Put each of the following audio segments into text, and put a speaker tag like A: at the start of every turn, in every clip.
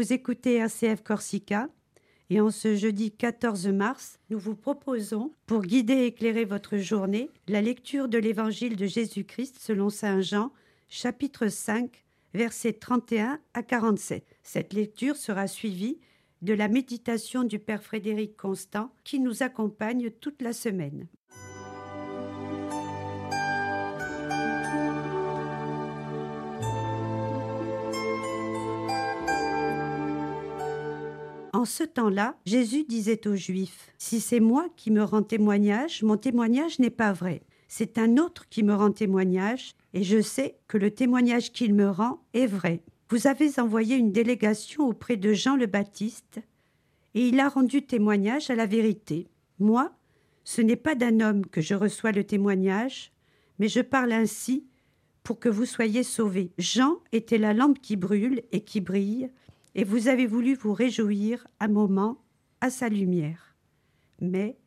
A: Vous écoutez RCF Corsica et en ce jeudi 14 mars, nous vous proposons, pour guider et éclairer votre journée, la lecture de l'Évangile de Jésus-Christ selon Saint Jean, chapitre 5, versets 31 à 47. Cette lecture sera suivie de la méditation du Père Frédéric Constant qui nous accompagne toute la semaine. En ce temps-là, Jésus disait aux Juifs, Si c'est moi qui me rends témoignage, mon témoignage n'est pas vrai. C'est un autre qui me rend témoignage, et je sais que le témoignage qu'il me rend est vrai. Vous avez envoyé une délégation auprès de Jean le Baptiste, et il a rendu témoignage à la vérité. Moi, ce n'est pas d'un homme que je reçois le témoignage, mais je parle ainsi pour que vous soyez sauvés. Jean était la lampe qui brûle et qui brille, et vous avez voulu vous réjouir un moment à sa lumière. Mais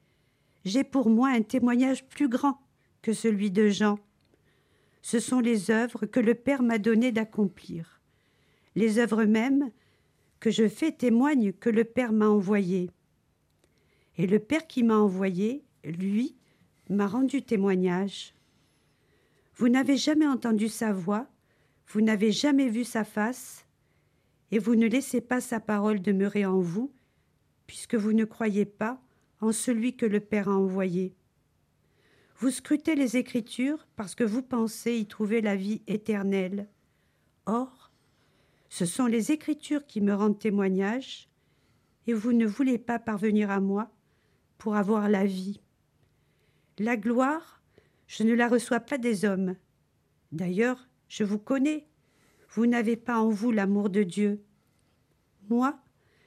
A: j'ai pour moi un témoignage plus grand que celui de Jean. Ce sont les œuvres que le Père m'a donné d'accomplir. Les œuvres mêmes que je fais témoignent que le Père m'a envoyé. Et le Père qui m'a envoyé, lui, m'a rendu témoignage. Vous n'avez jamais entendu sa voix, vous n'avez jamais vu sa face, et vous ne laissez pas sa parole demeurer en vous, puisque vous ne croyez pas en celui que le Père a envoyé. Vous scrutez les Écritures parce que vous pensez y trouver la vie éternelle. Or, ce sont les Écritures qui me rendent témoignage, et vous ne voulez pas parvenir à moi pour avoir la vie. La gloire, je ne la reçois pas des hommes. D'ailleurs, je vous connais, vous n'avez pas en vous l'amour de Dieu. Moi,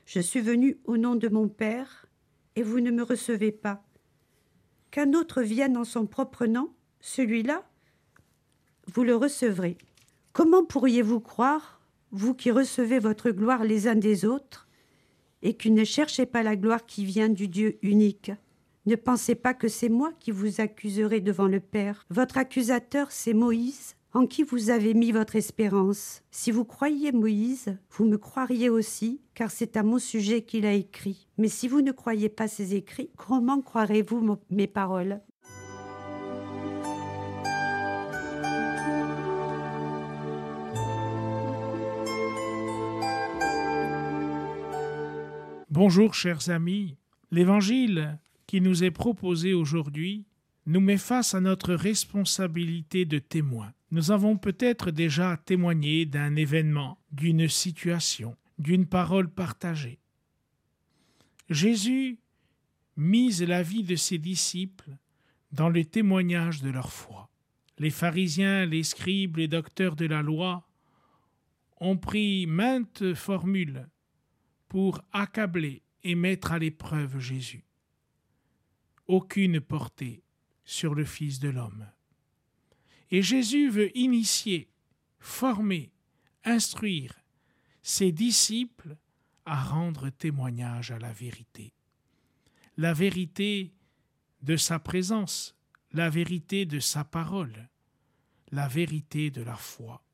A: je suis venu au nom de mon Père, et vous ne me recevez pas. Qu'un autre vienne en son propre nom, celui-là, vous le recevrez. Comment pourriez-vous croire, vous qui recevez votre gloire les uns des autres, et qui ne cherchez pas la gloire qui vient du Dieu unique? Ne pensez pas que c'est moi qui vous accuserai devant le Père. Votre accusateur, c'est Moïse, en qui vous avez mis votre espérance? Si vous croyiez Moïse, vous me croiriez aussi, car c'est à mon sujet qu'il a écrit. Mais si vous ne croyez pas ses écrits, comment croirez-vous mes paroles?
B: Bonjour chers amis, l'Évangile qui nous est proposé aujourd'hui nous met face à notre responsabilité de témoin. Nous avons peut-être déjà témoigné d'un événement, d'une situation, d'une parole partagée. Jésus mise la vie de ses disciples dans le témoignage de leur foi. Les pharisiens, les scribes, les docteurs de la loi ont pris maintes formules pour accabler et mettre à l'épreuve Jésus. Aucune portée sur le Fils de l'homme. Et Jésus veut initier, former, instruire ses disciples à rendre témoignage à la vérité. La vérité de sa présence, la vérité de sa parole, la vérité de la foi.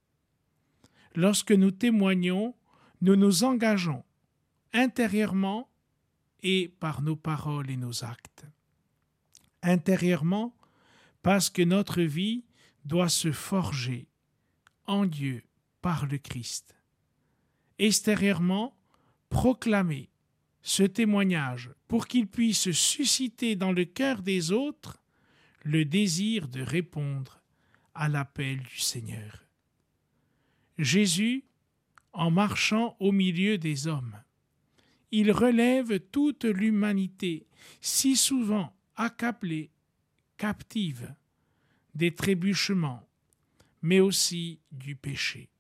B: Lorsque nous témoignons, nous nous engageons intérieurement et par nos paroles et nos actes. Intérieurement, parce que notre vie doit se forger en Dieu par le Christ. Extérieurement, proclamer ce témoignage pour qu'il puisse susciter dans le cœur des autres le désir de répondre à l'appel du Seigneur. Jésus, en marchant au milieu des hommes, il relève toute l'humanité, si souvent accablée, captive, des trébuchements, mais aussi du péché.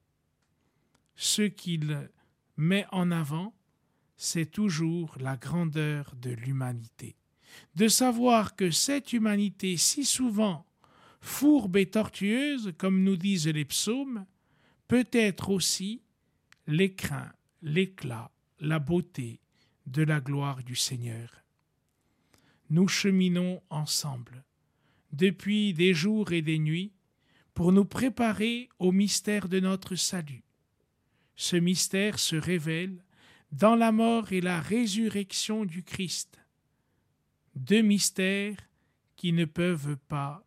B: Ce qu'il met en avant, c'est toujours la grandeur de l'humanité. De savoir que cette humanité si souvent fourbe et tortueuse, comme nous disent les psaumes, peut être aussi l'écrin, l'éclat, la beauté de la gloire du Seigneur. Nous cheminons ensemble depuis des jours et des nuits, pour nous préparer au mystère de notre salut. Ce mystère se révèle dans la mort et la résurrection du Christ. Deux mystères qui ne peuvent pas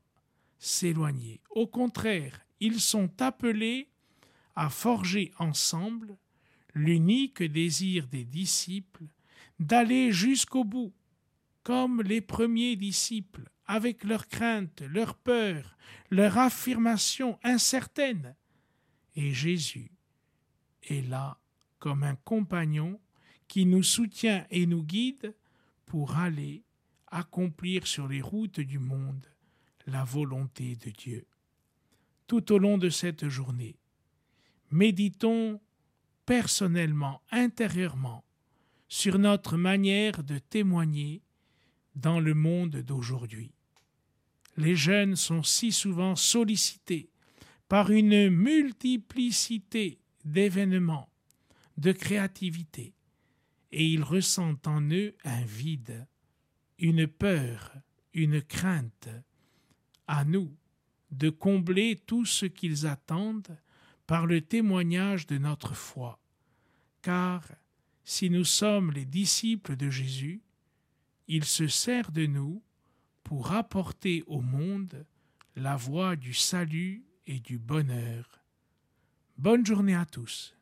B: s'éloigner. Au contraire, ils sont appelés à forger ensemble l'unique désir des disciples d'aller jusqu'au bout, comme les premiers disciples, avec leurs craintes, leurs peurs, leur affirmation incertaine. Et Jésus est là comme un compagnon qui nous soutient et nous guide pour aller accomplir sur les routes du monde la volonté de Dieu. Tout au long de cette journée, méditons personnellement, intérieurement, sur notre manière de témoigner dans le monde d'aujourd'hui. Les jeunes sont si souvent sollicités par une multiplicité d'événements, de créativité, et ils ressentent en eux un vide, une peur, une crainte. À nous de combler tout ce qu'ils attendent par le témoignage de notre foi, car si nous sommes les disciples de Jésus, il se sert de nous pour apporter au monde la voie du salut et du bonheur. Bonne journée à tous.